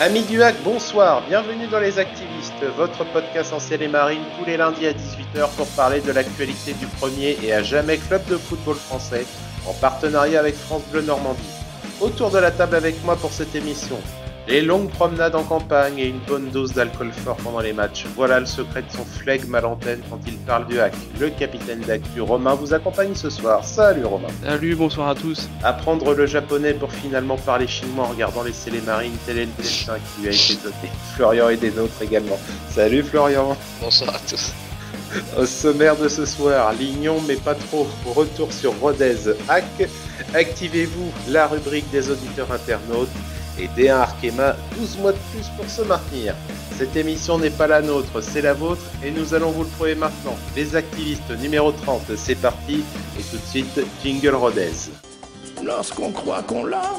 Amis du hack, bonsoir, bienvenue dans Les Activistes, votre podcast en ciel et tous les lundis à 18h pour parler de l'actualité du premier et à jamais club de football français en partenariat avec France Bleu Normandie. Autour de la table avec moi pour cette émission, les longues promenades en campagne et une bonne dose d'alcool fort pendant les matchs. Voilà le secret de son flegme à l'antenne quand il parle du hack. Le capitaine d'actu Romain vous accompagne ce soir. Salut Romain. Salut, bonsoir à tous. Apprendre le japonais pour finalement parler chinois en regardant les marines, tel est le destin qui lui a été doté. Florian et des nôtres également. Salut Florian. Bonsoir à tous. Au sommaire de ce soir, Lignon mais pas trop. Retour sur Rodez Hack. Activez-vous la rubrique des auditeurs internautes et D1 Arkema 12 mois de plus pour se maintenir. Cette émission n'est pas la nôtre, c'est la vôtre et nous allons vous le prouver maintenant. Les activistes numéro 30, c'est parti et tout de suite Jingle Rodez. Lorsqu'on croit qu'on l'a,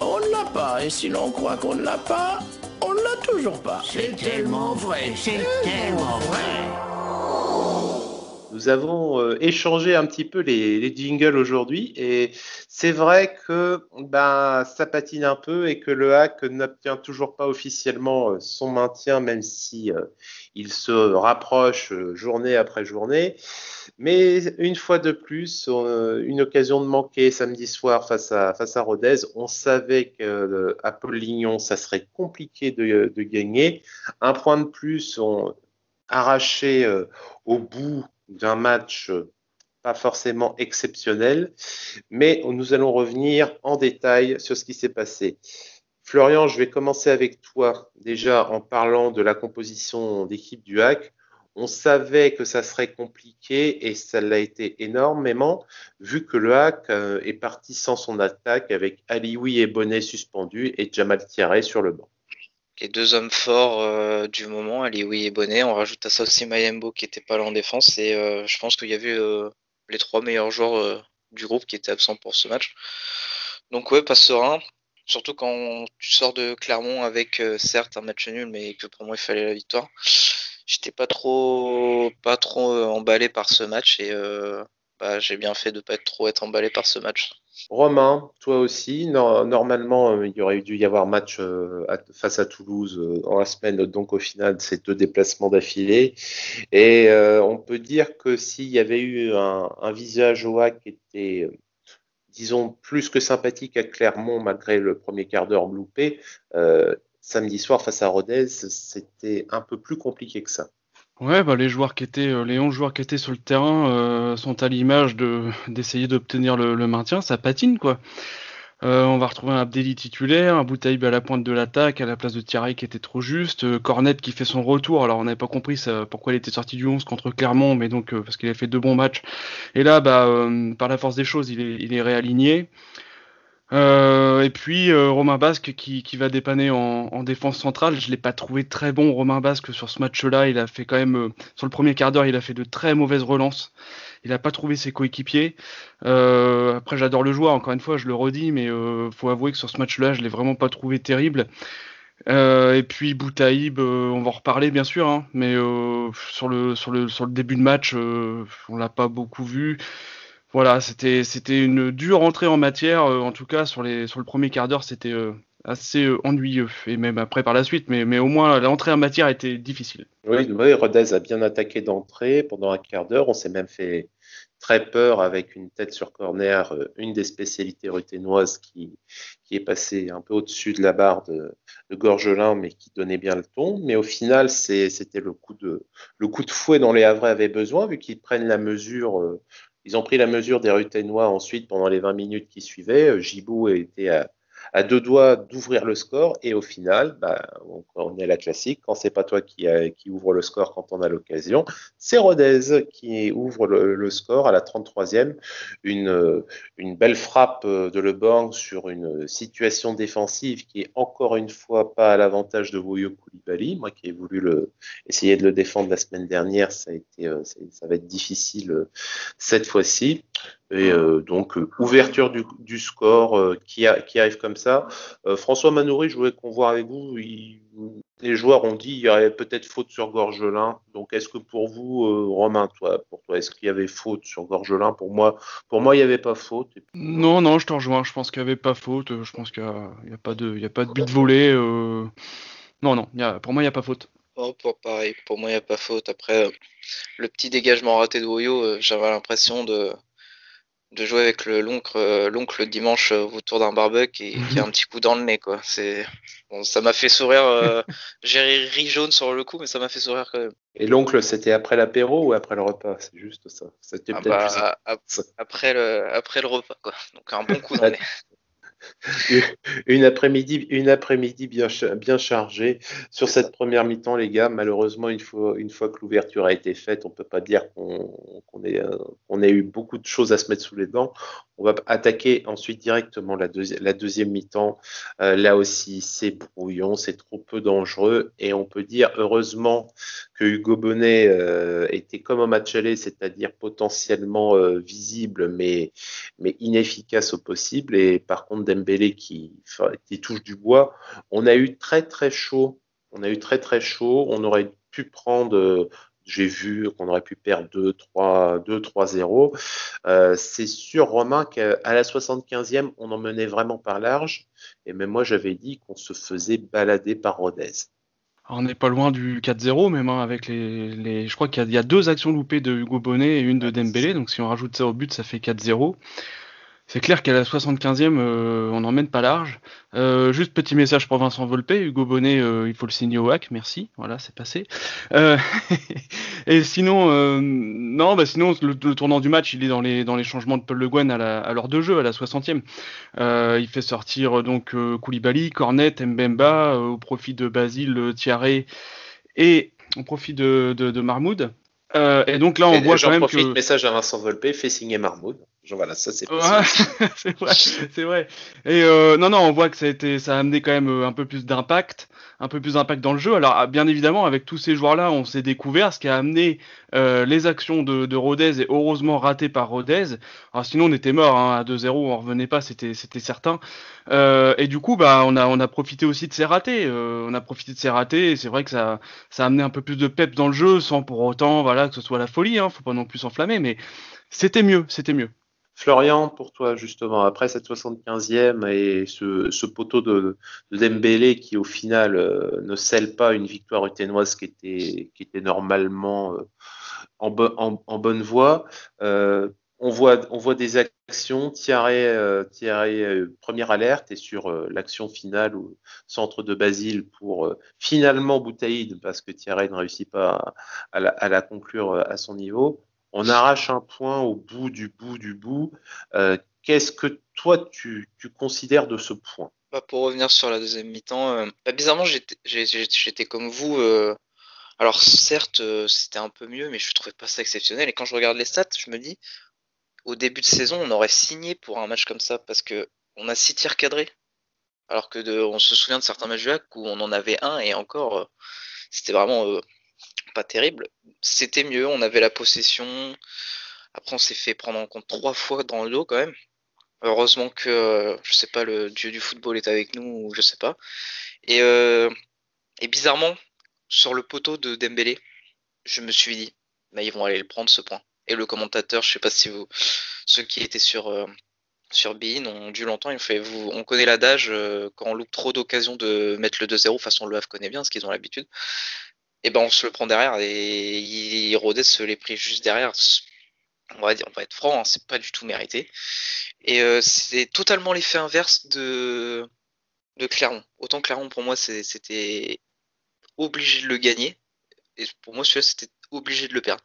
on ne l'a pas et si l'on croit qu'on ne l'a pas, on ne l'a toujours pas. C'est tellement vrai, c'est tellement vrai. Nous avons euh, échangé un petit peu les, jingles aujourd'hui et c'est vrai que ben, ça patine un peu et que le hack n'obtient toujours pas officiellement euh, son maintien, même si euh, il se rapproche journée après journée. Mais une fois de plus, une occasion de manquer samedi soir face à, face à Rodez. On savait qu'à Paul-Lignon, ça serait compliqué de, de, gagner. Un point de plus, on, arraché au bout d'un match euh, pas forcément exceptionnel, mais nous allons revenir en détail sur ce qui s'est passé. Florian, je vais commencer avec toi déjà en parlant de la composition d'équipe du HAC. On savait que ça serait compliqué et ça l'a été énormément vu que le HAC euh, est parti sans son attaque avec Alioui et Bonnet suspendus et Jamal Thierry sur le banc les deux hommes forts euh, du moment, Alioui et Bonnet. On rajoute à ça aussi Mayembo qui était pas là en défense. Et euh, je pense qu'il y avait euh, les trois meilleurs joueurs du groupe qui étaient absents pour ce match. Donc ouais, pas serein. Surtout quand tu sors de Clermont avec certes un match nul, mais que pour moi il fallait la victoire. J'étais pas trop pas trop emballé par ce match et bah, j'ai bien fait de pas être trop être emballé par ce match. Romain, toi aussi, normalement, euh, il aurait dû y avoir match euh, face à Toulouse euh, en la semaine, donc au final, c'est deux déplacements d'affilée. Et on peut dire que s'il y avait eu un, visage au qui était, disons, plus que sympathique à Clermont, malgré le premier quart d'heure loupé, samedi soir face à Rodez, c'était un peu plus compliqué que ça. Ouais, bah les joueurs qui étaient, euh, les 11 joueurs qui étaient sur le terrain euh, sont à l'image de d'essayer d'obtenir le, maintien. Ça patine quoi. Euh, on va retrouver un Abdelli titulaire, un Boutaïb à la pointe de l'attaque, à la place de Thierry qui était trop juste, Cornet qui fait son retour. Alors on n'avait pas compris ça, pourquoi il était sorti du 11 contre Clermont, mais donc parce qu'il a fait deux bons matchs. Et là, bah, par la force des choses, il est, il est réaligné. Euh, et puis euh, Romain Basque qui, qui va dépanner en, en, défense centrale. Je l'ai pas trouvé très bon Romain Basque sur ce match-là. Il a fait quand même euh, sur le premier quart d'heure, il a fait de très mauvaises relances. Il n'a pas trouvé ses coéquipiers. après, j'adore le joueur. Encore une fois, je le redis, mais faut avouer que sur ce match-là, je l'ai vraiment pas trouvé terrible. et puis Boutaïb, on va en reparler bien sûr, hein, mais sur le sur le sur le début de match, on l'a pas beaucoup vu. Voilà, c'était c'était une dure entrée en matière. Euh, en tout cas, sur les sur le premier quart d'heure, c'était euh, assez euh, ennuyeux et même après par la suite. Mais mais au moins l'entrée en matière était difficile. Oui, Rodez a bien attaqué d'entrée pendant un quart d'heure. On s'est même fait très peur avec une tête sur corner, une des spécialités ruténoises qui, qui est passée un peu au-dessus de la barre de, de, Gorgelin, mais qui donnait bien le ton. Mais au final, c'était le coup de le coup de fouet dont les Havrais avaient besoin, vu qu'ils prennent la mesure ils ont pris la mesure des Ruténois ensuite pendant les 20 minutes qui suivaient. Gibou était à, à deux doigts d'ouvrir le score et au final, bah, on, est à la classique. Quand c'est pas toi qui, ouvre le score quand on a l'occasion, c'est Rodez qui ouvre le, score à la 33e. Une, belle frappe de Le Bang sur une situation défensive qui est encore une fois pas à l'avantage de Voyo Koulibaly. Moi qui ai voulu essayer de le défendre la semaine dernière, ça ça va être difficile euh, cette fois-ci. Et euh, donc, euh, ouverture du, du score euh, qui, a- qui arrive comme ça. Euh, François Manoury, je voulais qu'on voit avec vous. il- les joueurs ont dit qu'il y aurait peut-être faute sur Gorgelin. Donc, est-ce que pour vous, euh, Romain, toi, pour toi, est-ce qu'il y avait faute sur Gorgelin? Pour moi, pour moi, il n'y avait pas faute. Puis, Non, non, je te rejoins. Je pense qu'il n'y avait pas faute. Je pense qu'il n'y a, il y a pas de, il y a pas de but volé. euh. Non, non. il y a- pour moi, il n'y a pas faute. Oh, pour pareil, pour moi, il n'y a pas faute. Après, euh, le petit dégagement raté de Woyo, euh, j'avais l'impression de, de jouer avec le l'oncle euh, l'oncle dimanche euh, autour d'un barbecue et qui a un petit coup dans le nez, quoi. C'est bon, ça m'a fait sourire. euh, J'ai ri jaune sur le coup, mais ça m'a fait sourire quand même. Et l'oncle, c'était après l'apéro ou après le repas? C'est juste ça. C'était Ah peut-être bah, plus après le après le repas, quoi. Donc un bon coup dans le nez. Une après-midi, une après-midi bien, cha- bien chargée sur cette première mi-temps, les gars. Malheureusement, une fois, une fois que l'ouverture a été faite, on peut pas dire qu'on ait, eu beaucoup de choses à se mettre sous les dents. On va attaquer ensuite directement la, deuxi- la deuxième mi-temps. Euh, là aussi, c'est brouillon, c'est trop peu dangereux. Et on peut dire, heureusement, que Hugo Bonnet euh, était comme un match aller, c'est-à-dire potentiellement euh, visible, mais mais inefficace au possible. Et par contre, Dembélé qui, qui touche du bois, on a eu très très chaud. On a eu très très chaud. On aurait pu prendre, euh, j'ai vu qu'on aurait pu perdre 2, 3, 2, 3, 0. Euh, c'est sûr, Romain, qu'à la 75e, on en menait vraiment par large. Et même moi, j'avais dit qu'on se faisait balader par Rodez. On n'est pas loin du 4-0 même hein, avec les, les- je crois qu'il y, y a deux actions loupées de Hugo Bonnet et une de Dembélé. donc si on rajoute ça au but ça fait 4-0 c'est clair qu'à la 75e euh, on n'emmène pas large. Euh, juste petit message pour Vincent Volpe. Hugo Bonnet euh, il faut le signer au hack. Merci. Voilà c'est passé. Et sinon non bah sinon le, le tournant du match il est dans les dans les changements de Paul Le Guen à la- à l'heure de jeu à la 60e euh, il fait sortir donc Koulibaly, Cornet, Mbemba au profit de Basile, Thierry et au profit de, de, de Marmoud. Et donc là, on Et voit quand même profite, que message à Vincent Volpe, fait signer Marmoud. Genre, voilà, ça c'est Ouais, c'est vrai, c'est vrai. Et euh, non, non, on voit que ça a été, ça a amené quand même euh, un peu plus d'impact, un peu plus d'impact dans le jeu. Alors, ah, bien évidemment, avec tous ces joueurs-là, on s'est découvert ce qui a amené euh, les actions de, de Rodez et heureusement ratées par Rodez. Alors, sinon, on était mort hein, à 2-0, on revenait pas, c'était, c'était certain. Euh, et du coup, bah, on a, on a profité aussi de ces ratés. On a profité de ces ratés. Et c'est vrai que ça, ça a amené un peu plus de pep dans le jeu, sans pour autant, voilà, que ce soit la folie. Hein, faut pas non plus s'enflammer, mais c'était mieux, c'était mieux. Florian, pour toi, justement, après cette 75e et ce, poteau de, de Dembélé qui, au final, euh, ne scelle pas une victoire uténoise qui était, normalement euh, en, bo- en, en bonne voie, euh, on, voit, des actions. Thierry, première alerte, et sur l'action finale au centre de Basile pour finalement Boutaïd, parce que Thierry ne réussit pas à, la, conclure à son niveau on arrache un point au bout du bout du bout. Euh, Qu'est-ce que toi tu, considères de ce point? Bah, pour revenir sur la deuxième mi-temps, euh, bah, bizarrement, j'étais comme vous. euh, alors, certes, c'était un peu mieux, mais je trouvais pas ça exceptionnel. Et quand je regarde les stats, je me dis, au début de saison, on aurait signé pour un match comme ça parce que on a six tirs cadrés. Alors que de, on se souvient de certains matchs hack où on en avait un et encore, c'était vraiment terrible. C'était mieux, on avait la possession. Après, on s'est fait prendre en compte trois fois dans le dos quand même. Heureusement que, euh, je sais pas, le dieu du football est avec nous, ou je sais pas. Et, euh, et bizarrement, sur le poteau de Dembélé, je me suis dit, bah, ils vont aller le prendre ce point. Et le commentateur, je sais pas si vous, ceux qui étaient sur, euh, sur Bein ont dû l'entendre, il fait, vous, on connaît l'adage, euh, quand on loupe trop d'occasions de mettre le 2-0, de toute façon le Havre connaît bien, ce qu'ils ont l'habitude, et ben on se le prend derrière, et il, Rodez se l'est pris juste derrière. On va dire, on va être franc, hein, c'est pas du tout mérité. Et euh, c'est totalement l'effet inverse de, de Clermont. Autant Clermont, pour moi, c'était obligé de le gagner. Et pour moi, celui-là, c'était obligé de le perdre.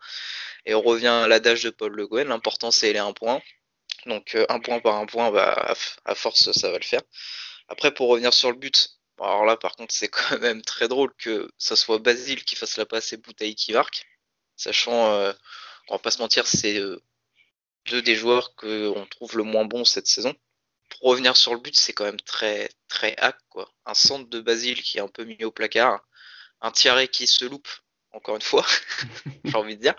Et on revient à l'adage de Paul Le Guen, l'important c'est les 1 point. Donc euh, un point par un point, bah, à, force, ça va le faire. Après, pour revenir sur le but, alors là, par contre, c'est quand même très drôle que ça soit Basile qui fasse la passe et Bouteille qui marque. Sachant, euh, on va pas se mentir, c'est euh, deux des joueurs qu'on trouve le moins bon cette saison. Pour revenir sur le but, c'est quand même très très hack. Un centre de Basile qui est un peu mis au placard, un Thierry qui se loupe, encore une fois, j'ai envie de dire.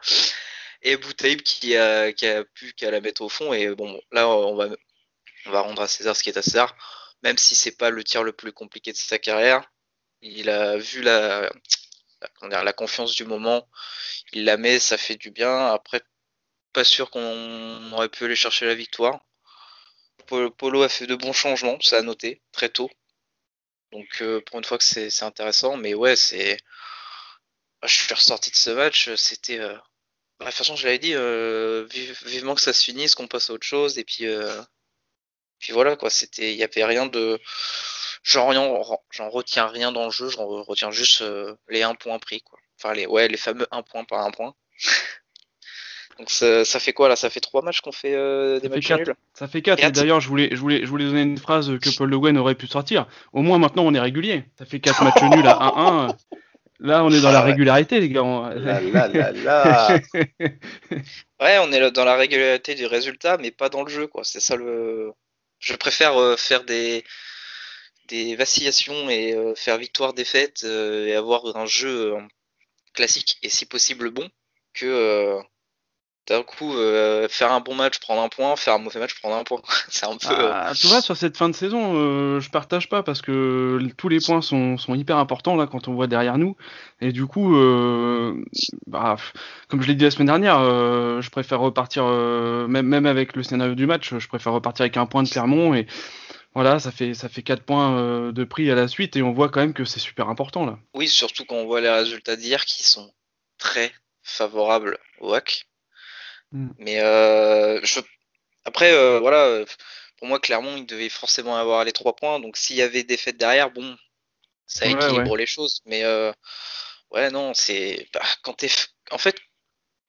et Boutaïb qui a, qui a pu qu'à la mettre au fond. Et bon, là, on va rendre à César ce qui est à César, même si c'est pas le tir le plus compliqué de sa carrière. Il a vu la, la, la confiance du moment, il la met, ça fait du bien. Après, pas sûr qu'on aurait pu aller chercher la victoire. Polo a fait de bons changements, ça a noté très tôt. Donc euh, pour une fois que c'est intéressant, mais ouais, c'est. Je suis ressorti de ce match, c'était. Euh, bah, de toute façon, je l'avais dit, euh, vivement que ça se finisse, qu'on passe à autre chose, et puis. Puis voilà, quoi, c'était. Il n'y avait rien de. J'en retiens rien dans le jeu, j'en retiens juste les 1 point pris, quoi. Enfin, les, ouais, les fameux 1 point par 1 point. Donc ça, ça, fait quoi là? Ça fait trois matchs qu'on fait euh, des matchs nuls? Ça fait 4. Et d'ailleurs, je voulais, je, voulais, je voulais donner une phrase que Paul Le Guen aurait pu sortir. Au moins maintenant, on est régulier. Ça fait 4 matchs nuls à 1-1. Là, on est dans la régularité, les gars. Là, là, là, là. ouais, on est dans la régularité du résultat, mais pas dans le jeu, quoi. C'est ça le. Je préfère euh, faire des des vacillations et euh, faire victoire-défaite euh, et avoir un jeu classique et si possible bon que d'un coup euh, faire un bon match prendre un point faire un mauvais match prendre un point c'est un peu ah, tu vois sur cette fin de saison euh, je partage pas parce que tous les points sont, sont, hyper importants là quand on voit derrière nous et du coup euh, bah, comme je l'ai dit la semaine dernière je préfère repartir même, même avec le scénario du match je préfère repartir avec un point de Clermont et voilà, ça fait ça fait 4 points de prix à la suite et on voit quand même que c'est super important là. Oui, surtout quand on voit les résultats d'hier qui sont très favorables au hack. Mm. Mais euh, je... après, euh, voilà, pour moi, Clermont, il devait forcément avoir les trois points. Donc, s'il y avait des fêtes derrière, bon, ça équilibre les choses. Mais euh, ouais, non, c'est bah, quand t'es, en fait,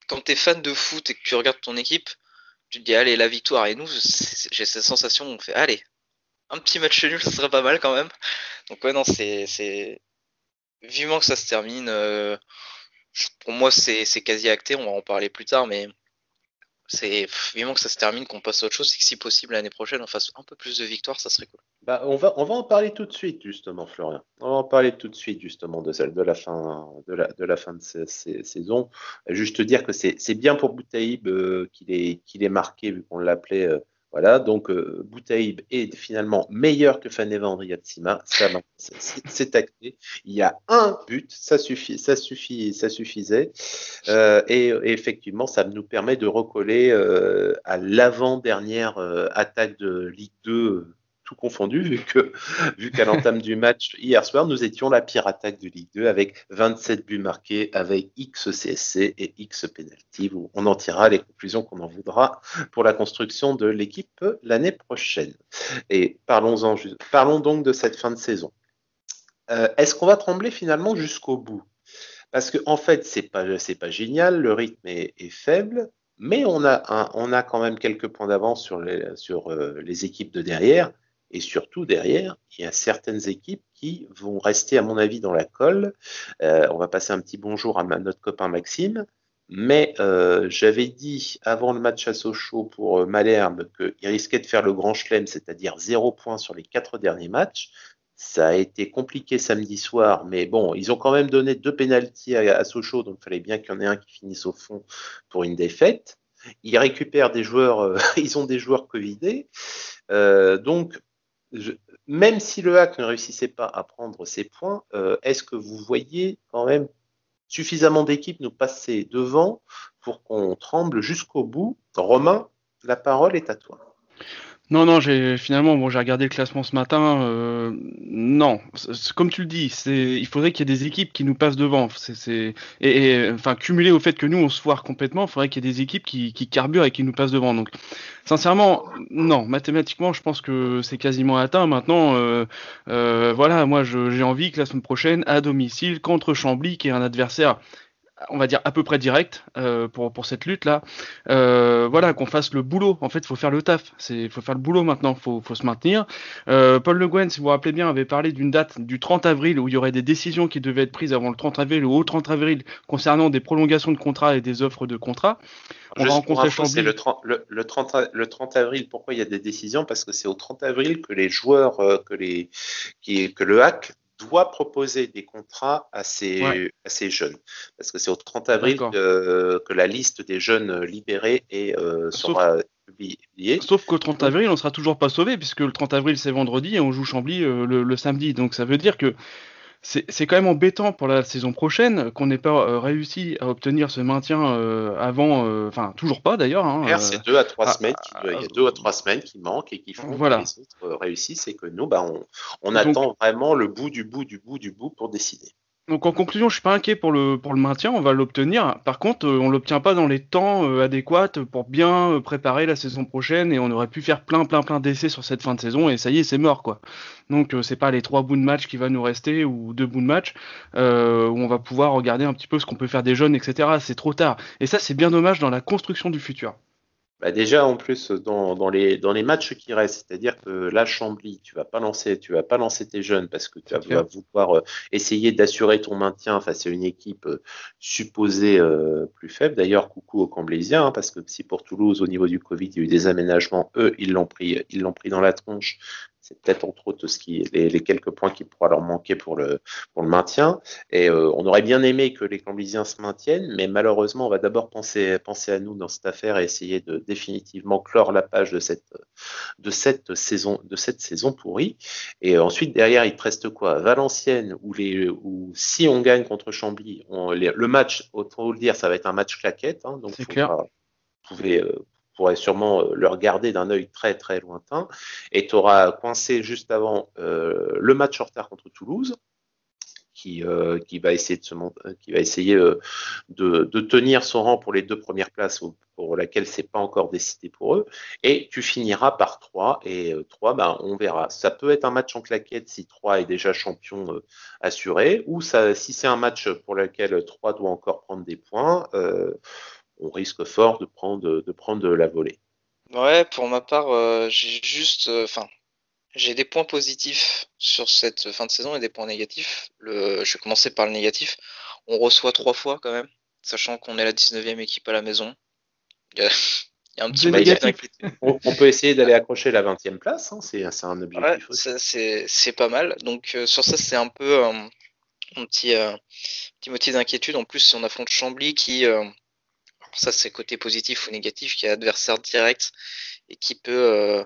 quand t'es fan de foot et que tu regardes ton équipe, tu te dis allez la victoire. Et nous, j'ai cette sensation, on fait allez, un petit match nul, ça serait pas mal quand même. Donc ouais, non, c'est, c'est vivement que ça se termine. pour moi, c'est, c'est quasi acté. On va en parler plus tard, mais c'est vivement que ça se termine, qu'on passe à autre chose, et que si possible l'année prochaine on fasse un peu plus de victoires, ça serait cool. Bah, on, va, on va en parler tout de suite, justement, Florian. On va en parler tout de suite, justement, de celle de la fin de la, fin de saison. Juste dire que c'est bien pour Boutaïb euh, qu'il est, est marqué, vu qu'on l'appelait euh, voilà, donc euh, Boutaïb est finalement meilleur que Fanevandri Yatsima, ça c'est acté. Il y a un but, ça suffit, ça suffit, ça suffisait, euh, et, effectivement, ça nous permet de recoller euh, à l'avant-dernière attaque de Ligue 2 tout confondu, vu que qu'à l'entame du match hier soir, nous étions la pire attaque de Ligue 2 avec 27 buts marqués, avec X CSC et X penalty. On en tirera les conclusions qu'on en voudra pour la construction de l'équipe l'année prochaine. Et parlons-en, parlons donc de cette fin de saison. Euh, est-ce qu'on va trembler finalement jusqu'au bout? Parce qu'en en fait, c'est pas pas génial, le rythme est, faible, mais on a, quand même quelques points d'avance sur, les, euh, les équipes de derrière. Et surtout, derrière, il y a certaines équipes qui vont rester, à mon avis, dans la colle. Euh, on va passer un petit bonjour à notre copain Maxime. Mais euh, j'avais dit avant le match à Sochaux pour euh, Malherbe qu'il risquait de faire le grand chelem, c'est-à-dire zéro point sur les quatre derniers matchs. Ça a été compliqué samedi soir, mais bon, ils ont quand même donné deux pénalties à, Sochaux, donc il fallait bien qu'il y en ait un qui finisse au fond pour une défaite. Ils récupèrent des joueurs, ils ont des joueurs covidés. donc, même si le hack ne réussissait pas à prendre ses points, euh, est-ce que vous voyez quand même suffisamment d'équipes nous passer devant pour qu'on tremble jusqu'au bout? Romain, la parole est à toi. Non, non, j'ai finalement, bon, j'ai regardé le classement ce matin. Euh, non, comme tu le dis, il faudrait qu'il y ait des équipes qui nous passent devant. Et, enfin, cumulé au fait que nous on se foire complètement, il faudrait qu'il y ait des équipes qui, qui carburent et qui nous passent devant. Donc, sincèrement, non, mathématiquement, je pense que c'est quasiment atteint. Maintenant, euh, euh, voilà, moi, j'ai envie que la semaine prochaine, à domicile, contre Chambly, qui est un adversaire on va dire à peu près direct euh, pour, pour cette lutte là euh, voilà qu'on fasse le boulot. En fait il faut faire le taf. C'est faut faire le boulot maintenant. Faut faut se maintenir. Euh, Paul Le Guen si vous vous rappelez bien avait parlé d'une date du 30 avril où il y aurait des décisions qui devaient être prises avant le 30 avril ou au 30 avril concernant des prolongations de contrats et des offres de contrats. On va rencontrer C'est le 30, le, 30, le 30 avril. Pourquoi il y a des décisions? Parce que c'est au 30 avril que les joueurs, que, les, qui, que le hack doit proposer des contrats à ces, Ouais. à ces jeunes. Parce que c'est au 30 avril que, que la liste des jeunes libérés est, euh, Sauf- sera publiée. Sauf qu'au 30 avril, on sera toujours pas sauvé, puisque le 30 avril, c'est vendredi et on joue Chambly euh, le, le samedi. Donc ça veut dire que c'est quand même embêtant pour la saison prochaine qu'on n'ait pas euh, réussi à obtenir ce maintien euh, avant, euh, enfin toujours pas d'ailleurs. hein, C'est deux à trois ah, semaines. qui- ah, il y a deux à trois semaines qui manquent et qui font Voilà. que les autres réussissent et que nous, bah, on, on Donc- attend vraiment le bout du bout du bout du bout pour décider. Donc en conclusion, je suis pas inquiet pour le maintien, on va l'obtenir. Par contre, euh, on l'obtient pas dans les temps euh, adéquats pour bien euh, préparer la saison prochaine et on aurait pu faire plein plein plein d'essais sur cette fin de saison et ça y est, c'est mort quoi. Donc c'est pas les trois bouts de match qui va nous rester ou deux bouts de match où on va pouvoir regarder un petit peu ce qu'on peut faire des jeunes, etc. C'est trop tard. Et ça, c'est bien dommage dans la construction du futur. Bah déjà en plus dans, dans les dans les matchs qui restent, c'est-à-dire que là Chambly, tu vas pas lancer, tu vas pas lancer tes jeunes parce que tu vas clair. vouloir euh, essayer d'assurer ton maintien face à une équipe euh, supposée euh, plus faible. D'ailleurs, coucou aux Camblésiens, hein, parce que si pour Toulouse au niveau du Covid il y a eu des aménagements, eux ils l'ont pris, ils l'ont pris dans la tronche. C'est peut-être entre autres ce qui les, les quelques points qui pourra leur manquer pour le pour le maintien. Et euh, on aurait bien aimé que les Camblésiens se maintiennent, mais malheureusement, on va d'abord penser, penser à nous dans cette affaire et essayer de définitivement clore la page de cette, de cette, saison, de cette saison pourrie. Et ensuite, derrière, il te reste quoi? Valenciennes, où, les, où si on gagne contre Chambly, on, les- le match, autant vous le dire, ça va être un match claquette. Hein, donc, C'est clair. pas- vous pouvez, euh, pourrez sûrement euh, le regarder d'un œil très très lointain. Et tu auras coincé juste avant euh, le match en retard contre Toulouse qui, euh, qui va essayer de se qui va essayer de, de tenir son rang pour les deux premières places pour laquelle c'est pas encore décidé pour eux. Et tu finiras par 3 et euh, 3 ben on verra. Ça peut être un match en claquette si 3 est déjà champion assuré ou ça si c'est un match pour lequel 3 doit encore prendre des points on risque fort de prendre de prendre la volée Ouais, pour ma part, euh, j'ai juste, euh, enfin, j'ai des points positifs sur cette fin de saison et des points négatifs. Le, je vais commencer par le négatif. On reçoit trois fois quand même, sachant qu'on est la 19e équipe à la maison. Il y a, il y a un petit on, on peut essayer d'aller accrocher la 20e place hein, c'est un Ouais, objectif aussi ça, c'est, pas mal. Donc euh, sur ça, c'est un peu euh, un petit, euh, petit motif d'inquiétude. En plus, on affronte Chambly qui, euh, ça c'est côté positif ou négatif, qui est adversaire direct et qui peut, euh,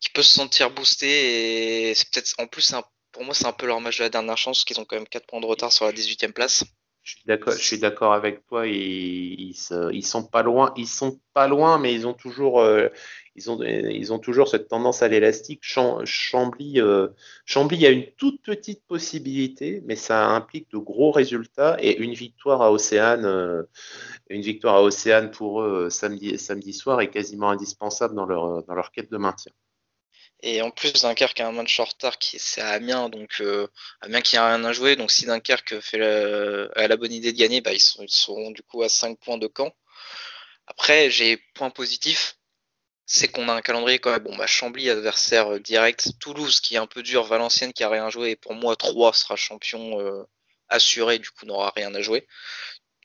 qui peut se sentir boosté. Et c'est peut-être, en plus, pour moi, c'est un peu leur match de la dernière chance, qu'ils ont quand même 4 points de retard sur la 18e place. Je suis d'accord, avec toi. Ils, ils, ils sont pas loin, ils sont pas loin, mais ils ont toujours, euh, cette tendance à l'élastique. Euh, Chambly a une toute petite possibilité, mais ça implique de gros résultats et une victoire à Océane, euh, une victoire à Océane pour eux samedi, soir est quasiment indispensable dans leur quête de maintien. Et en plus, Dunkerque a un match en retard qui c'est à Amiens, donc euh, Amiens qui a rien à jouer. Donc si Dunkerque fait la, a la bonne idée de gagner, bah, ils, sont, ils seront du coup à 5 points de camp. Après, j'ai point positif, c'est qu'on a un calendrier quand même. Bon, bah, Chambly, adversaire euh, direct. Toulouse qui est un peu dur. Valenciennes qui a rien joué. Et pour moi, 3 sera champion euh, assuré, du coup n'aura rien à jouer.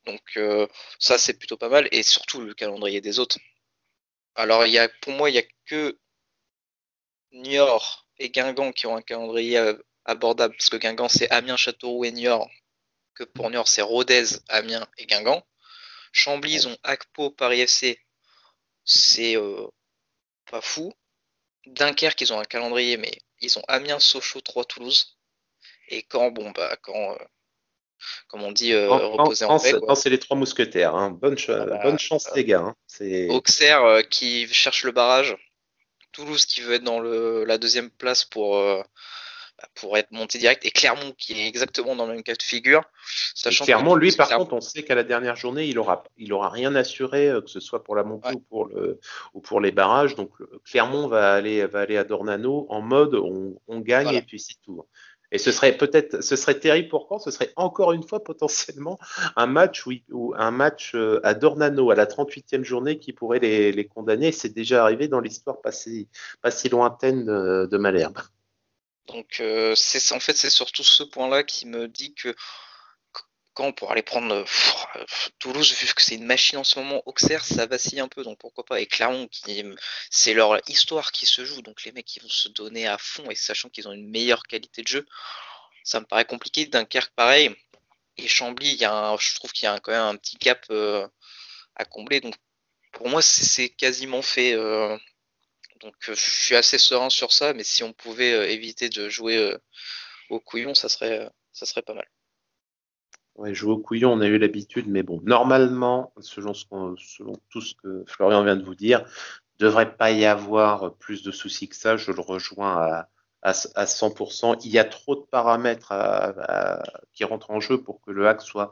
Donc euh, ça, c'est plutôt pas mal. Et surtout le calendrier des autres. Alors, il y a, pour moi, il n'y a que Niort et Guingamp qui ont un calendrier euh, abordable, parce que Guingamp c'est Amiens, Châteauroux et Niort, que pour Niort c'est Rodez, Amiens et Guingamp. Chambly, ils ont Acpo, Paris FC, c'est euh, pas fou. Dunkerque, ils ont un calendrier, mais ils ont Amiens, Sochaux, 3 Toulouse. Et Caen, bon, bah, Caen, euh, comme on dit, euh, Quand- reposer quand- en quand- quand c'est les trois mousquetaires. hein. Bonne, ch- Ah bah, bonne chance les gars. hein. Auxerre qui cherche le barrage. Toulouse qui veut être dans le, la deuxième place pour, euh, bah, pour être monté direct. Et Clermont qui est exactement dans le même cas de figure. Sachant Clairement, lui, par Clermont- contre, on sait qu'à la dernière journée, il aura, il aura rien assuré, euh, que ce soit pour la montée Ouais. ou pour le, ou pour les barrages. Donc, le- Clermont va aller, va aller à Dornano en mode, on, on gagne Voilà. et puis c'est tout. Et ce serait peut-être, ce serait terrible pour quand Ce serait encore une fois potentiellement un match où, il- où un match euh, à Dornano à la 38e journée qui pourrait les, les condamner. C'est déjà arrivé dans l'histoire pas si, pas si lointaine de, de Malherbe. Donc euh, c'est en fait c'est surtout ce point-là qui me dit que on pourra aller prendre euh, euh, Toulouse vu que c'est une machine en ce moment, Auxerre ça vacille un peu donc pourquoi pas et Clermont qui c'est leur histoire qui se joue donc les mecs ils vont se donner à fond et sachant qu'ils ont une meilleure qualité de jeu ça me paraît compliqué. Dunkerque, pareil. Et Chambly, il y a un- je trouve qu'il y a quand même un petit gap euh, à combler. Donc, pour moi, c'est quasiment fait. euh, donc, euh, je suis assez serein sur ça. Mais si on pouvait euh, éviter de jouer euh, au couillon, ça serait, euh, ça serait pas mal. Jouer au couillon, on a eu l'habitude, mais bon, normalement, selon, tout ce que Florian vient de vous dire, devrait pas y avoir plus de soucis que ça. Je le rejoins à, à, à 100%. Il y a trop de paramètres qui rentrent en jeu pour que le hack soit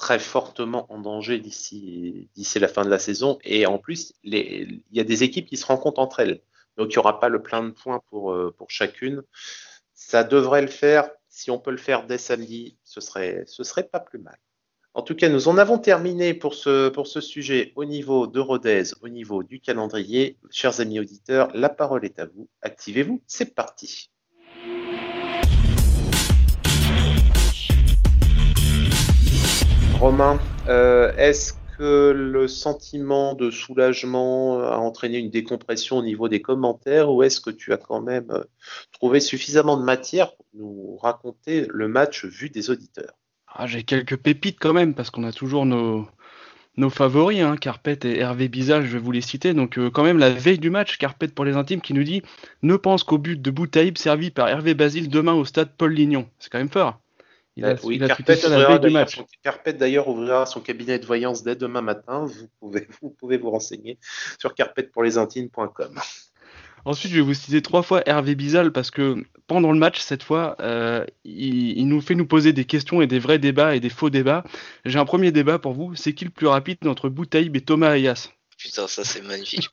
très fortement en danger d'ici la fin de la saison. Et en plus, il y a des équipes qui se rencontrent entre elles. Donc, il n'y aura pas le plein de points pour, euh, pour chacune. Ça devrait le faire. Si on peut le faire dès samedi, ce serait, serait pas plus mal. En tout cas, nous en avons terminé pour ce, pour ce sujet au niveau de Rodez, au niveau du calendrier. Chers amis auditeurs, la parole est à vous. Activez-vous, c'est parti. Romain, euh, est-ce que le sentiment de soulagement a entraîné une décompression au niveau des commentaires ou est-ce que tu as quand même euh, trouvé suffisamment de matière pour nous raconter le match vu des auditeurs? Ah, J'ai quelques pépites quand même, parce qu'on a toujours nos, favoris, hein, Carpet et Hervé Bizal, je vais vous les citer. Donc euh, quand même la veille du match, Carpet pour les intimes qui nous dit « Ne pense qu'au but de Boutaïb servi par Hervé Basile demain au stade Paul Lignon ». C'est quand même fort. Il a, Euh, oui, il a Carpet tweeté ça la ouvrira veille du d'ailleurs match. son- Carpet, d'ailleurs ouvrira son cabinet de voyance dès demain matin. Vous pouvez vous, pouvez vous renseigner sur carpetpourlesintimes.com. Ensuite, je vais vous citer trois fois Hervé Bizal parce que pendant le match, cette fois, euh, il, il nous fait nous poser des questions et des vrais débats et des faux débats. J'ai un premier débat pour vous. C'est qui le plus rapide entre Boutaïb et Thomas Ayas Putain, ça c'est magnifique.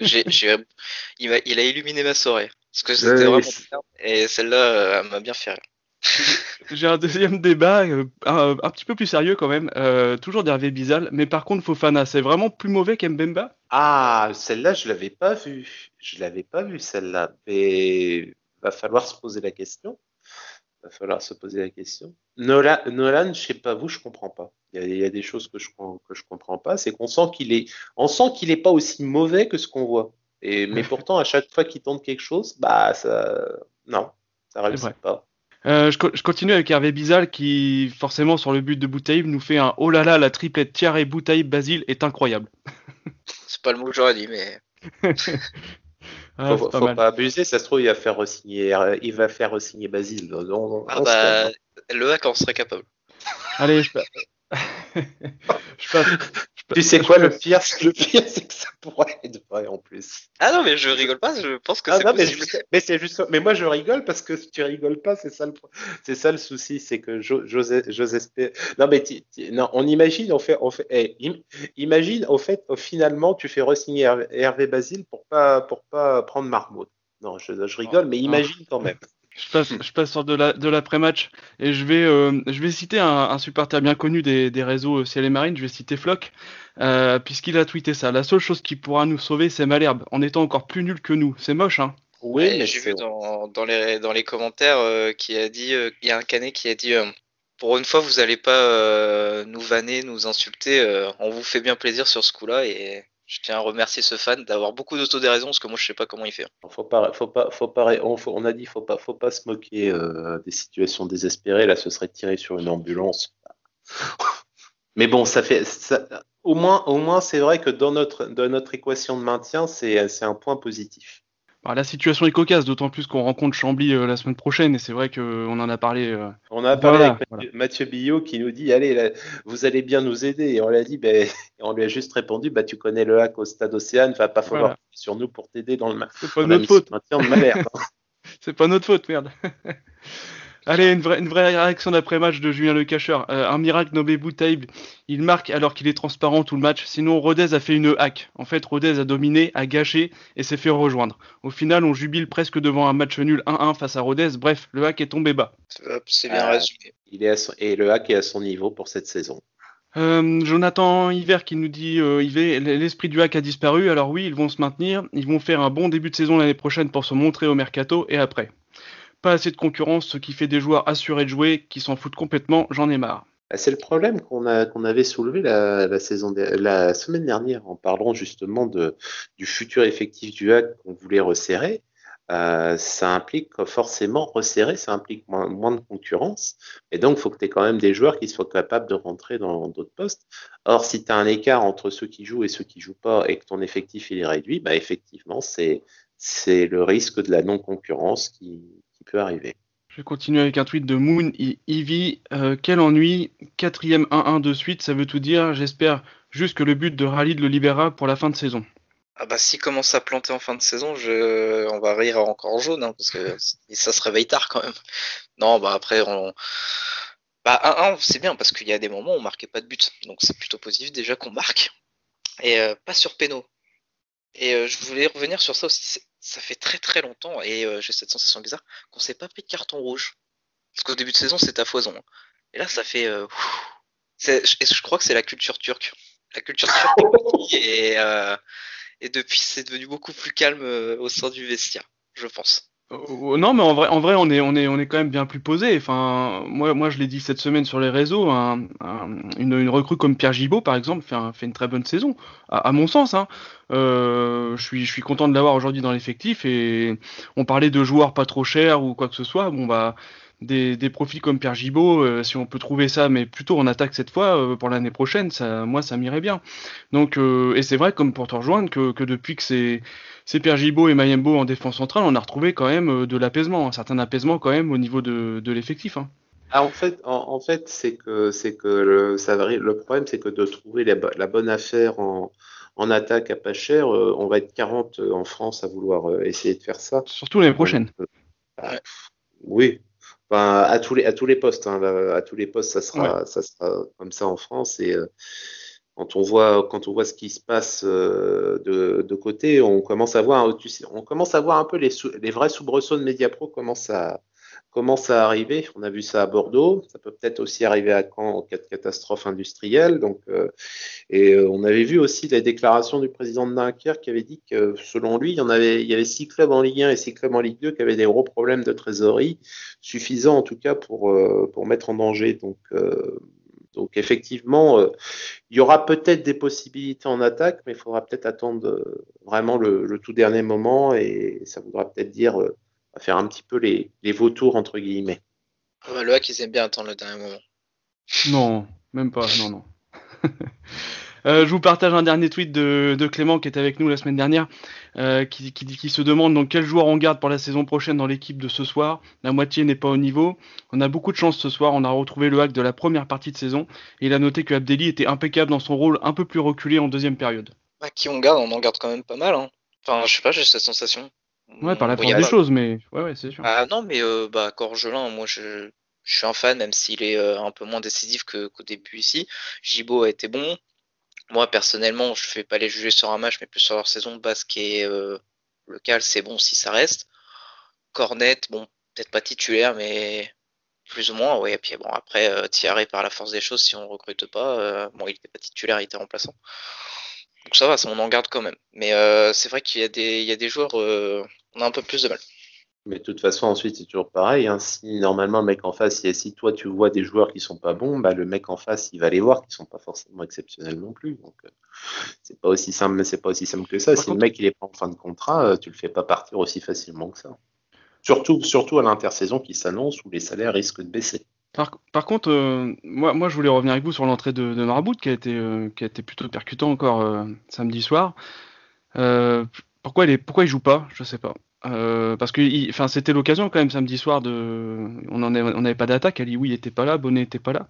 Il, a illuminé ma soirée. Parce que Ouais, c'était vraiment c'est- bien. Et celle-là, euh, elle m'a bien fait rire. J'ai un deuxième débat, euh, un, un petit peu plus sérieux quand même, euh, toujours d'Hervé Bizal, mais par contre Fofana, c'est vraiment plus mauvais qu'Mbemba Ah, celle-là, je l'avais pas vue. Je l'avais pas vue, celle-là. Mais va falloir se poser la question. Va falloir se poser la question. Nolan, Nolan je sais pas vous, je comprends pas. Il y a, il y a des choses que je que je comprends pas. C'est qu'on sent qu'il est, on sent qu'il est pas aussi mauvais que ce qu'on voit. Et mais pourtant, à chaque fois qu'il tente quelque chose, bah ça, non, ça réussit pas. Euh, je, co- je continue avec Hervé Bizal qui, forcément, sur le but de Boutaïb, nous fait un oh là là, la triplette Thierry Boutaïb Basile est incroyable. C'est pas le mot que j'aurais dit, mais Ah, faut, pas faut pas abuser. Ça se trouve, il va faire re-signer, il va faire re-signer Basile. On- on- ah on se bah, le hack en serait capable. Allez, je, je passe. Tu sais quoi, le pire, le pire, c'est que ça pourrait être vrai en plus. Ah non, mais je rigole pas, je pense que Ah c'est non, mais, possible. mais c'est juste, mais moi je rigole parce que si tu rigoles pas, c'est ça le, c'est ça le souci, c'est que Jo- José, José non mais ti- non, on imagine, on fait, on fait, eh, im- imagine au fait, finalement, tu fais re-signer Hervé, Hervé Basile pour pas, pour pas prendre Marmot. Non, je, je rigole, mais Oh, imagine quand même. Je passe, je passe sur de la de l'après-match et je vais euh, je vais citer un, un supporter bien connu des, des réseaux euh, Ciel et Marine, je vais citer Flock, euh, puisqu'il a tweeté ça. La seule chose qui pourra nous sauver, c'est Malherbe, en étant encore plus nul que nous. C'est moche, hein. Oui, Ouais, J'ai vu dans, dans, les, dans les commentaires euh, qui a dit, euh, il y a un canet qui a dit, euh, pour une fois, vous allez pas euh, nous vanner, nous insulter, euh, on vous fait bien plaisir sur ce coup-là et je tiens à remercier ce fan d'avoir beaucoup d'autodéraison parce que moi je sais pas comment il fait. Faut pas, faut pas, faut on, a dit, faut pas, faut pas se moquer euh, des situations désespérées. Là, ce serait tirer sur une ambulance. Mais bon, ça fait, au moins, c'est vrai que dans notre, équation de maintien, c'est un point positif. Bah, la situation est cocasse, d'autant plus qu'on rencontre Chambly euh, la semaine prochaine et c'est vrai qu'on en a parlé. euh, On a parlé Voilà, avec Mathieu, Mathieu Billot qui nous dit, allez, là, vous allez bien nous aider. Et on l'a dit, ben, on lui a juste répondu, bah, tu connais le hack au stade Océane, va pas falloir Voilà. sur nous pour t'aider dans le C'est pas notre faute. C'est pas notre faute, merde. Allez, une vraie, une vraie réaction d'après-match de Julien Le Cacheur. Euh, un miracle nommé Boutaïb. Il marque alors qu'il est transparent tout le match. Sinon, Rodez a fait une hack. En fait, Rodez a dominé, a gâché et s'est fait rejoindre. Au final, on jubile presque devant un match nul 1-1 face à Rodez. Bref, le hack est tombé bas. Hop, C'est bien résumé. Il est à son- et le hack est à son niveau pour cette saison. Euh, Jonathan Hiver qui nous dit euh, Yves, l'esprit du hack a disparu. Alors oui, ils vont se maintenir. Ils vont faire un bon début de saison l'année prochaine pour se montrer au mercato et après. Pas assez de concurrence, ce qui fait des joueurs assurés de jouer qui s'en foutent complètement. J'en ai marre. Ah, C'est le problème qu'on avait soulevé la, semaine dernière en parlant justement du futur effectif du hack qu'on voulait resserrer. euh, ça implique forcément resserrer, ça implique moins, de concurrence. Et donc, il faut que tu aies quand même des joueurs qui soient capables de rentrer dans d'autres postes. Or, si tu as un écart entre ceux qui jouent et ceux qui jouent pas et que ton effectif il est réduit, bah, effectivement, c'est le risque de la non-concurrence qui, peut arriver. Je vais continuer avec un tweet de Moon Ivy. Euh, quel ennui, quatrième 1-1 de suite, ça veut tout dire. J'espère juste que le but de Rallye le libérera pour la fin de saison. Ah bah s'il commence à planter en fin de saison, je... on va rire encore en jaune, hein, parce que ça se réveille tard quand même. Non, bah après, on... bah 1-1, c'est bien, parce qu'il y a des moments où on marquait pas de but. Donc c'est plutôt positif déjà qu'on marque. Et euh, pas sur péno. Et euh, je voulais revenir sur ça aussi. Ça fait très très longtemps, et euh, j'ai cette sensation bizarre, qu'on s'est pas pris de carton rouge. Parce qu'au début de saison, c'était à foison. Hein. Et là, ça fait... et je crois que c'est la culture turque. La culture turque. et et depuis, c'est devenu beaucoup plus calme euh, au sein du vestiaire, je pense. Euh, non, mais en vrai, en vrai, on est, on est, on est quand même bien plus posé. Enfin, moi, moi, je l'ai dit cette semaine sur les réseaux. une, une, recrue comme Pierre Gibaud, par exemple, fait, fait une très bonne saison, à, mon sens. Hein. Euh, je suis, je suis content de l'avoir aujourd'hui dans l'effectif. Et on parlait de joueurs pas trop chers ou quoi que ce soit. Bon bah, des, des profils comme Pierre Gibaud, euh, si on peut trouver ça, mais plutôt en attaque cette fois euh, pour l'année prochaine, ça, moi ça m'irait bien. Donc euh, et c'est vrai comme pour te rejoindre que, que depuis que c'est c'est Pierre Gibaud et Mayembo en défense centrale, on a retrouvé quand même de l'apaisement, un certain apaisement quand même au niveau de, de l'effectif. Hein. Ah, en fait, en, fait, c'est que c'est que le, ça le problème, c'est que de trouver la, la bonne affaire en, en attaque à pas cher, on va être 40 en France à vouloir essayer de faire ça. Surtout l'année prochaine. Bah, oui, à tous les à tous les postes, hein, à tous les postes, ça sera ça sera comme ça en France et euh, quand on voit quand on voit ce qui se passe euh, de, de, côté, on commence à voir on commence à voir un peu les, les vrais soubresauts de Mediapro commencent à commence à arriver. On a vu ça à Bordeaux, ça peut peut-être aussi arriver à Caen en cas de catastrophe industrielle. Donc, euh, et euh, on avait vu aussi la déclaration du président de Dunkerque qui avait dit que selon lui, il y en avait, il y avait six clubs en Ligue 1 et six clubs en Ligue 2 qui avaient des gros problèmes de trésorerie, suffisants en tout cas pour euh, pour mettre en danger. Donc donc effectivement, il y aura peut-être des possibilités en attaque, mais il faudra peut-être attendre vraiment le, le, tout dernier moment et ça voudra peut-être dire faire un petit peu les, les vautours, entre guillemets. Ah bah, le hack, ils aiment bien attendre le dernier moment. Non, même pas, non, non. Euh, je vous partage un dernier tweet de, de, Clément qui était avec nous la semaine dernière, euh, qui, qui, qui, se demande donc quel joueur on garde pour la saison prochaine dans l'équipe de ce soir. La moitié n'est pas au niveau. On a beaucoup de chance ce soir. On a retrouvé le hack de la première partie de saison et il a noté que Abdelli était impeccable dans son rôle un peu plus reculé en deuxième période. Bah, qui on garde? On en garde quand même pas mal. Hein. Enfin, je sais pas, j'ai cette sensation. Ouais, par la force des choses, mais ouais, ouais, c'est sûr. Ah non, mais euh, bah, Corgelin, moi je, je, suis un fan, même s'il est euh, un peu moins décisif qu'au début ici. Gibo a été bon. Moi personnellement, je fais pas les juger sur un match, mais plus sur leur saison. Basque et euh, local, c'est bon si ça reste. Cornet, bon, peut-être pas titulaire, mais plus ou moins, oui. Et puis bon, après, euh, Thierry, par la force des choses, si on recrute pas, euh, bon, il était pas titulaire, il était remplaçant. Donc ça va, ça, on en garde quand même. Mais euh, c'est vrai qu'il y, a des, il y a des joueurs, euh, on a un peu plus de mal. Mais de toute façon, ensuite, c'est toujours pareil. Hein. Si normalement le mec en face, si toi tu vois des joueurs qui sont pas bons, bah, le mec en face, il va les voir qui sont pas forcément exceptionnels non plus. Donc euh, c'est pas aussi simple, mais c'est pas aussi simple que ça. si le mec il est pas en fin de contrat, tu le fais pas partir aussi facilement que ça. Surtout, surtout à l'intersaison qui s'annonce où les salaires risquent de baisser. Par, contre, euh, moi, moi, je voulais revenir avec vous sur l'entrée de, de Marbout, qui a été, euh, qui a été plutôt percutant encore euh, samedi soir. pourquoi il est, pourquoi il joue pas? Je sais pas. Parce que, enfin, c'était l'occasion quand même samedi soir de, on n'avait pas d'attaque. Ali, oui, il était pas là, Bonnet était pas là.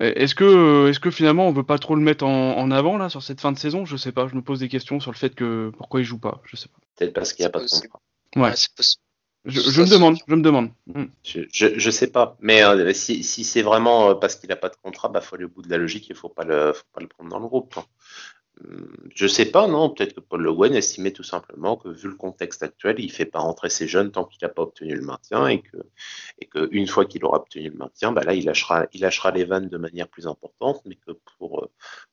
Est-ce que, est-ce que finalement on veut pas trop le mettre en, avant là sur cette fin de saison? Je sais pas. Je me pose des questions sur le fait que pourquoi il joue pas. Je sais pas. Peut-être parce qu'il n'y a pas de contrat. Ouais. c'est possible. Je, me demande, je me demande. Hmm. Je, je, sais pas, mais euh, si, si c'est vraiment euh, parce qu'il n'a pas de contrat, bah faut aller au bout de la logique, il faut pas le, faut pas le prendre dans le groupe. Je sais pas, non. Peut-être que Paul Le Guen estimait tout simplement que vu le contexte actuel, il fait pas rentrer ses jeunes tant qu'il n'a pas obtenu le maintien et que, une fois qu'il aura obtenu le maintien, bah là, il lâchera, il lâchera les vannes de manière plus importante, mais que pour,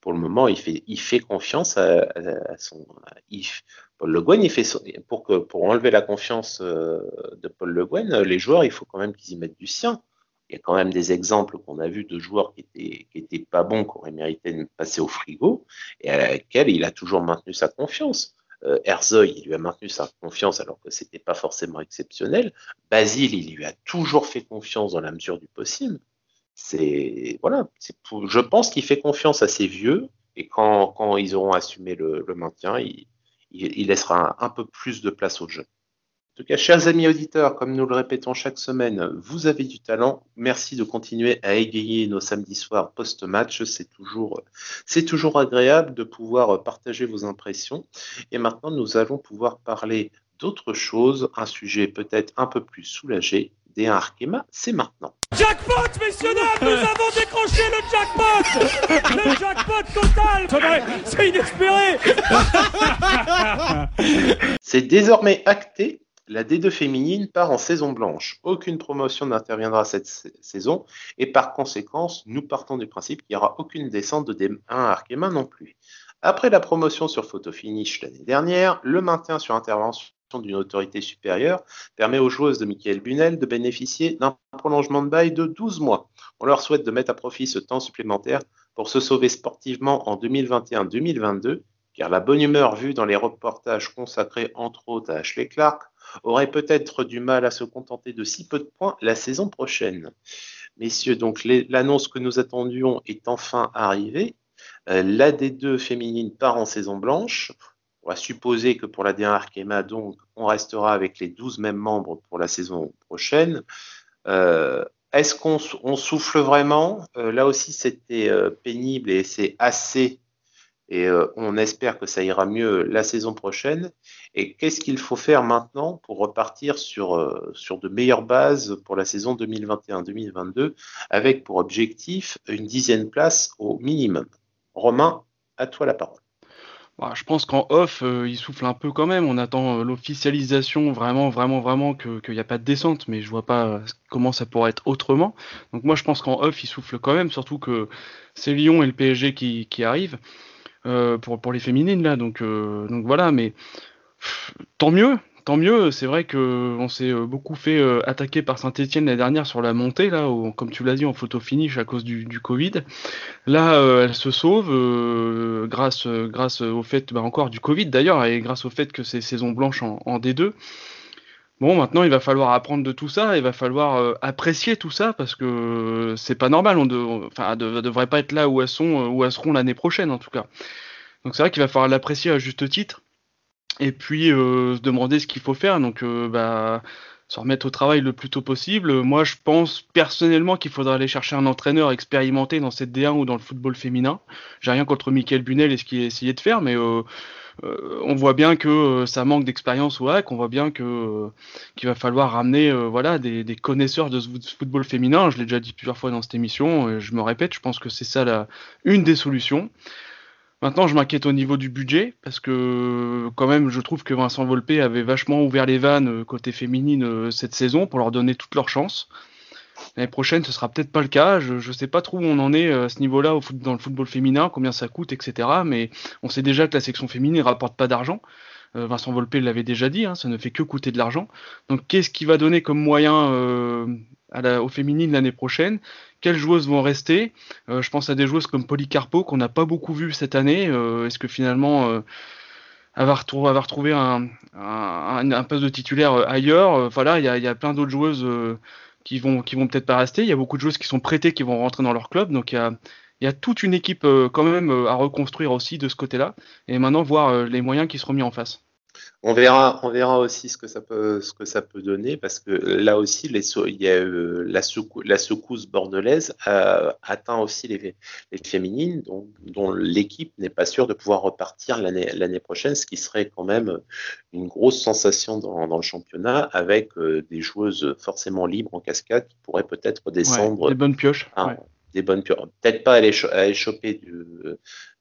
le moment, il fait, il fait confiance à, son, Paul Le Guen, fait pour que pour enlever la confiance euh, de Paul Le Guen, les joueurs, il faut quand même qu'ils y mettent du sien. Il y a quand même des exemples qu'on a vus de joueurs qui étaient, qui étaient pas bons, qui auraient mérité de passer au frigo, et à laquelle il a toujours maintenu sa confiance. Euh, Herzog, il lui a maintenu sa confiance alors que c'était pas forcément exceptionnel. Basile, il lui a toujours fait confiance dans la mesure du possible. C'est voilà, je pense qu'il fait confiance à ses vieux et quand, quand ils auront assumé le, maintien, il, il- il laissera un, un peu plus de place aux jeunes. En tout cas, chers amis auditeurs, comme nous le répétons chaque semaine, vous avez du talent. Merci de continuer à égayer nos samedis soirs post-match. C'est toujours, c'est toujours agréable de pouvoir partager vos impressions. Et maintenant, nous allons pouvoir parler d'autre chose, un sujet peut-être un peu plus soulagé. Des Arkema, c'est maintenant. Jackpot, messieurs, dames, nous avons décroché le jackpot Le jackpot total C'est vrai, C'est inespéré C'est désormais acté. La D2 féminine part en saison blanche. Aucune promotion n'interviendra cette sa- saison et par conséquence, nous partons du principe qu'il n'y aura aucune descente de D1 Arkema non plus. Après la promotion sur photo finish l'année dernière, le maintien sur intervention d'une autorité supérieure permet aux joueuses de Michael Bunel de bénéficier d'un prolongement de bail de 12 mois. On leur souhaite de mettre à profit ce temps supplémentaire pour se sauver sportivement en 2021-2022, car la bonne humeur vue dans les reportages consacrés entre autres à Ashley Clark aurait peut-être du mal à se contenter de si peu de points la saison prochaine. Messieurs, donc l'annonce que nous attendions est enfin arrivée. Euh, la D2 féminine part en saison blanche. On va supposer que pour la D1 Arkema, donc, on restera avec les 12 mêmes membres pour la saison prochaine. Euh, Est-ce qu'on sou- on souffle vraiment? Euh, Là aussi, c'était pénible et c'est assez. Et euh, on espère que ça ira mieux la saison prochaine. Et qu'est-ce qu'il faut faire maintenant pour repartir sur, euh, sur de meilleures bases pour la saison 2021-2022 avec pour objectif une dixième place au minimum? Romain, à toi la parole. Bah, je pense qu'en off, euh, il souffle un peu quand même. On attend l'officialisation vraiment, vraiment, vraiment que- qu'il n'y a pas de descente, mais je vois pas comment ça pourrait être autrement. Donc moi, je pense qu'en off, il souffle quand même, surtout que c'est Lyon et le PSG qui, qui arrivent euh, pour, pour les féminines là. Donc, euh, donc voilà, mais tant mieux. Tant mieux, c'est vrai que on s'est euh, beaucoup fait attaquer par Saint-Etienne l'année dernière sur la montée, là, au- comme tu l'as dit, en photo finish à cause du, du Covid. Là, elle se sauve grâce, grâce au fait, bah, encore du Covid d'ailleurs, et grâce au fait que c'est saison blanche en D2. Bon, maintenant, il va falloir apprendre de tout ça, il va falloir euh, apprécier tout ça parce que c'est pas normal. On, de, devrait pas être là où elles sont, euh, où elles seront l'année prochaine en tout cas. Donc c'est vrai qu'il va falloir l'apprécier à juste titre et puis euh, se demander ce qu'il faut faire. Donc, bah, se remettre au travail le plus tôt possible. Moi, je pense personnellement qu'il faudrait aller chercher un entraîneur expérimenté dans cette D1 ou dans le football féminin. J'ai rien contre Michael Bunel et ce qu'il a essayé de faire, mais on voit bien que euh, ça manque d'expérience au hack. On voit bien que euh, qu'il va falloir ramener euh, voilà des, connaisseurs de ce football féminin. Je l'ai déjà dit plusieurs fois dans cette émission. Et je me répète, je pense que c'est ça la une des solutions. Maintenant, je m'inquiète au niveau du budget parce que quand même, je trouve que Vincent Volpe avait vachement ouvert les vannes euh, côté féminine euh, cette saison pour leur donner toutes leurs chances. L'année prochaine, ce sera peut-être pas le cas. Je, je sais pas trop où on en est euh, à ce niveau-là dans le football féminin, combien ça coûte, etc. Mais on sait déjà que la section féminine rapporte pas d'argent. Euh, Vincent Volpe l'avait déjà dit, hein, ça ne fait que coûter de l'argent. Donc, qu'est-ce qui va donner comme moyen euh, aux féminines l'année prochaine? Quelles joueuses vont rester? Je pense à des joueuses comme Policarpo qu'on n'a pas beaucoup vu cette année. Est-ce que finalement elle va, retrouver un, un, poste de titulaire ailleurs? Il y a, y a plein d'autres joueuses qui vont qui vont peut-être pas rester. Il y a beaucoup de joueuses qui sont prêtées qui vont rentrer dans leur club. Donc il y a, il y a toute une équipe euh, quand même euh, à reconstruire aussi de ce côté-là. Et maintenant voir euh, les moyens qui seront mis en face. On verra, on verra aussi ce que ça peut, ce que ça peut donner, parce que là aussi, les, sau- il y a, euh, la, secou- la secousse bordelaise a atteint aussi les, les féminines, dont, dont l'équipe n'est pas sûre de pouvoir repartir l'année l'année prochaine, ce qui serait quand même une grosse sensation dans, dans le championnat, avec euh, des joueuses forcément libres en cascade qui pourraient peut-être descendre Ouais, des bonnes pioches. ouais. Bonnes Peut-être pas cho- aller choper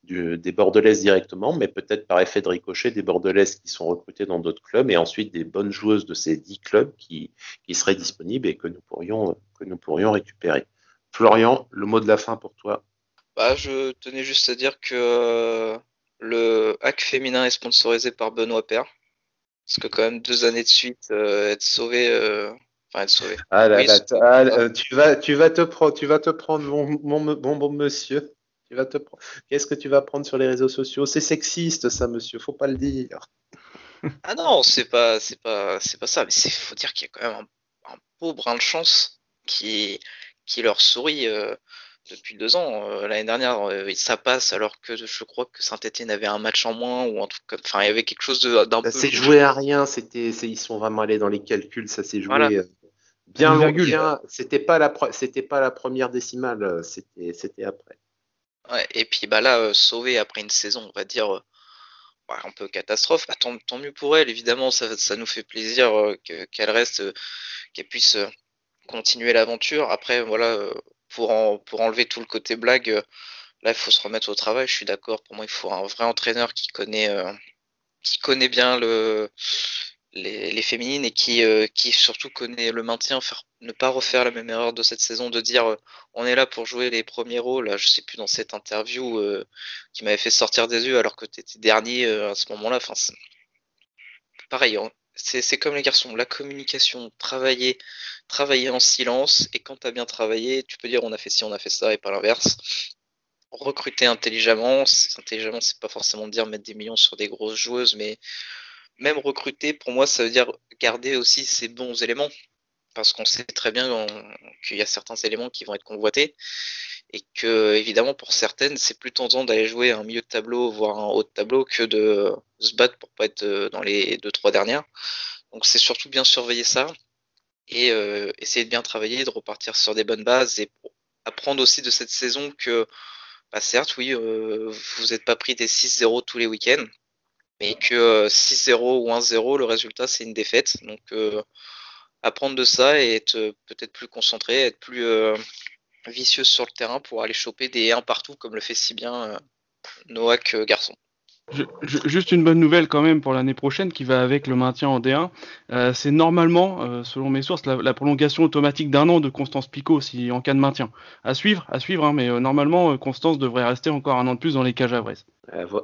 des bordelaises directement, mais peut-être par effet de ricochet des bordelaises qui sont recrutées dans d'autres clubs et ensuite des bonnes joueuses de ces dix clubs qui, seraient disponibles et que nous pourrions, récupérer. Florian, le mot de la fin pour toi. Bah, je tenais juste à dire que le hack féminin est sponsorisé par Benoît Père. Parce que quand même deux années de suite, euh, être sauvé, euh, enfin être sauvé. Ah là Oui, là, ah, euh, tu vas, tu vas te prendre, tu vas te prendre mon, mon, mon bon monsieur. Tu vas te prendre. Qu'est-ce que tu vas prendre sur les réseaux sociaux? C'est sexiste, ça, monsieur. Faut pas le dire. ah non, c'est pas, c'est pas, c'est pas ça. Mais il faut dire qu'il y a quand même un, beau brin de chance qui, qui leur sourit euh, depuis deux ans. Euh, l'année dernière, euh, ça passe alors que je crois que Saint-Etienne avait un match en moins ou enfin, il y avait quelque chose d'un peu. Ça s'est joué à rien. C'était, ils sont vraiment allés dans les calculs. Ça s'est joué. Bien loin, c'était pas la c'était pas la première décimale, c'était c'était après. Ouais, et puis bah là, sauver après une saison, on va dire un peu catastrophe, bah, tant, tant, mieux pour elle, évidemment, ça, ça nous fait plaisir euh, qu'elle reste, euh, qu'elle puisse euh, continuer l'aventure. Après, voilà, pour, en, pour enlever tout le côté blague, là, il faut se remettre au travail, je suis d'accord. Pour moi, il faut un vrai entraîneur qui connaît, qui connaît bien le, les, féminines et qui, euh, qui surtout connaît le maintien, ne pas refaire la même erreur de cette saison, de dire euh, on est là pour jouer les premiers rôles. Je sais plus dans cette interview euh, qui m'avait fait sortir des yeux alors que tu étais dernier à ce moment-là. Enfin, pareil, c'est comme les garçons, la communication, travailler, travailler en silence et quand tu as bien travaillé, tu peux dire on a fait ci, on a fait ça et pas l'inverse. Recruter intelligemment, intelligemment, c'est pas forcément dire mettre des millions sur des grosses joueuses, mais même recruter, pour moi, ça veut dire garder aussi ces bons éléments. Parce qu'on sait très bien qu'il y a certains éléments qui vont être convoités. Et que, évidemment, pour certaines, c'est plus tentant d'aller jouer un milieu de tableau, voire un haut de tableau, que de se battre pour pas être euh, dans les deux, trois dernières. Donc, c'est surtout bien surveiller ça. Et euh, essayer de bien travailler, de repartir sur des bonnes bases et apprendre aussi de cette saison que, bah, certes, oui, euh, vous n'êtes pas pris des 6-0 tous les week-ends, mais que 6-0 euh, ou 1-0, le résultat c'est une défaite. Donc euh, apprendre de ça et être euh, peut-être plus concentré, être plus vicieux sur le terrain pour aller choper des 1 partout comme le fait si bien Noack garçon juste une bonne nouvelle quand même pour l'année prochaine qui va avec le maintien en D1. Euh, c'est normalement, euh, selon mes sources, la, prolongation automatique d'un an de Constance Picot si en cas de maintien. À suivre, à suivre, hein, mais euh, normalement Constance devrait rester encore un an de plus dans les cages à Brest.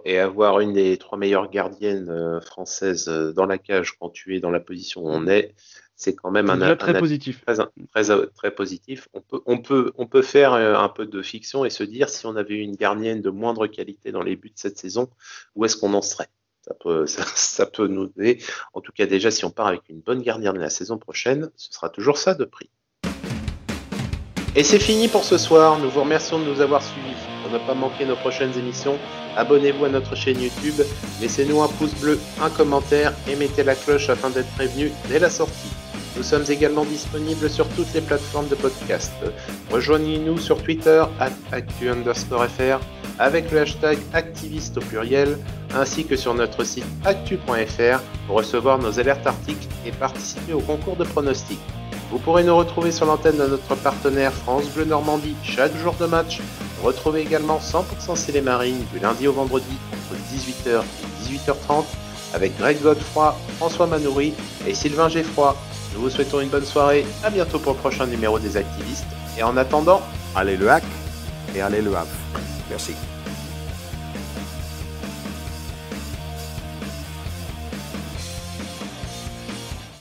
Et avoir une des trois meilleures gardiennes françaises dans la cage quand tu es dans la position où on est, c'est quand même un, très positif. Très, très, positif. On peut, on, peut, on peut faire euh, un peu de fiction et se dire si on avait une gardienne de moindre qualité dans les buts de cette saison, où est-ce qu'on en serait? Ça peut, ça, peut nous aider. En tout cas, déjà, si on part avec une bonne gardienne la saison prochaine, ce sera toujours ça de prix. Et c'est fini pour ce soir. Nous vous remercions de nous avoir suivis. Pour ne pas manquer nos prochaines émissions, abonnez-vous à notre chaîne YouTube, laissez-nous un pouce bleu, un commentaire et mettez la cloche afin d'être prévenu dès la sortie. Nous sommes également disponibles sur toutes les plateformes de podcast. Rejoignez-nous sur Twitter actu avec le hashtag activiste au pluriel ainsi que sur notre site actu.fr pour recevoir nos alertes articles et participer au concours de pronostics. Vous pourrez nous retrouver sur l'antenne de notre partenaire France Bleu Normandie chaque jour de match. Retrouvez également 100% C'est les Marines du lundi au vendredi entre 18h et 18h30 avec Greg Godefroy, François Manoury et Sylvain Geffroy. Nous vous souhaitons une bonne soirée, à bientôt pour le prochain numéro des activistes, et en attendant, allez le hack et allez le Havre. Merci.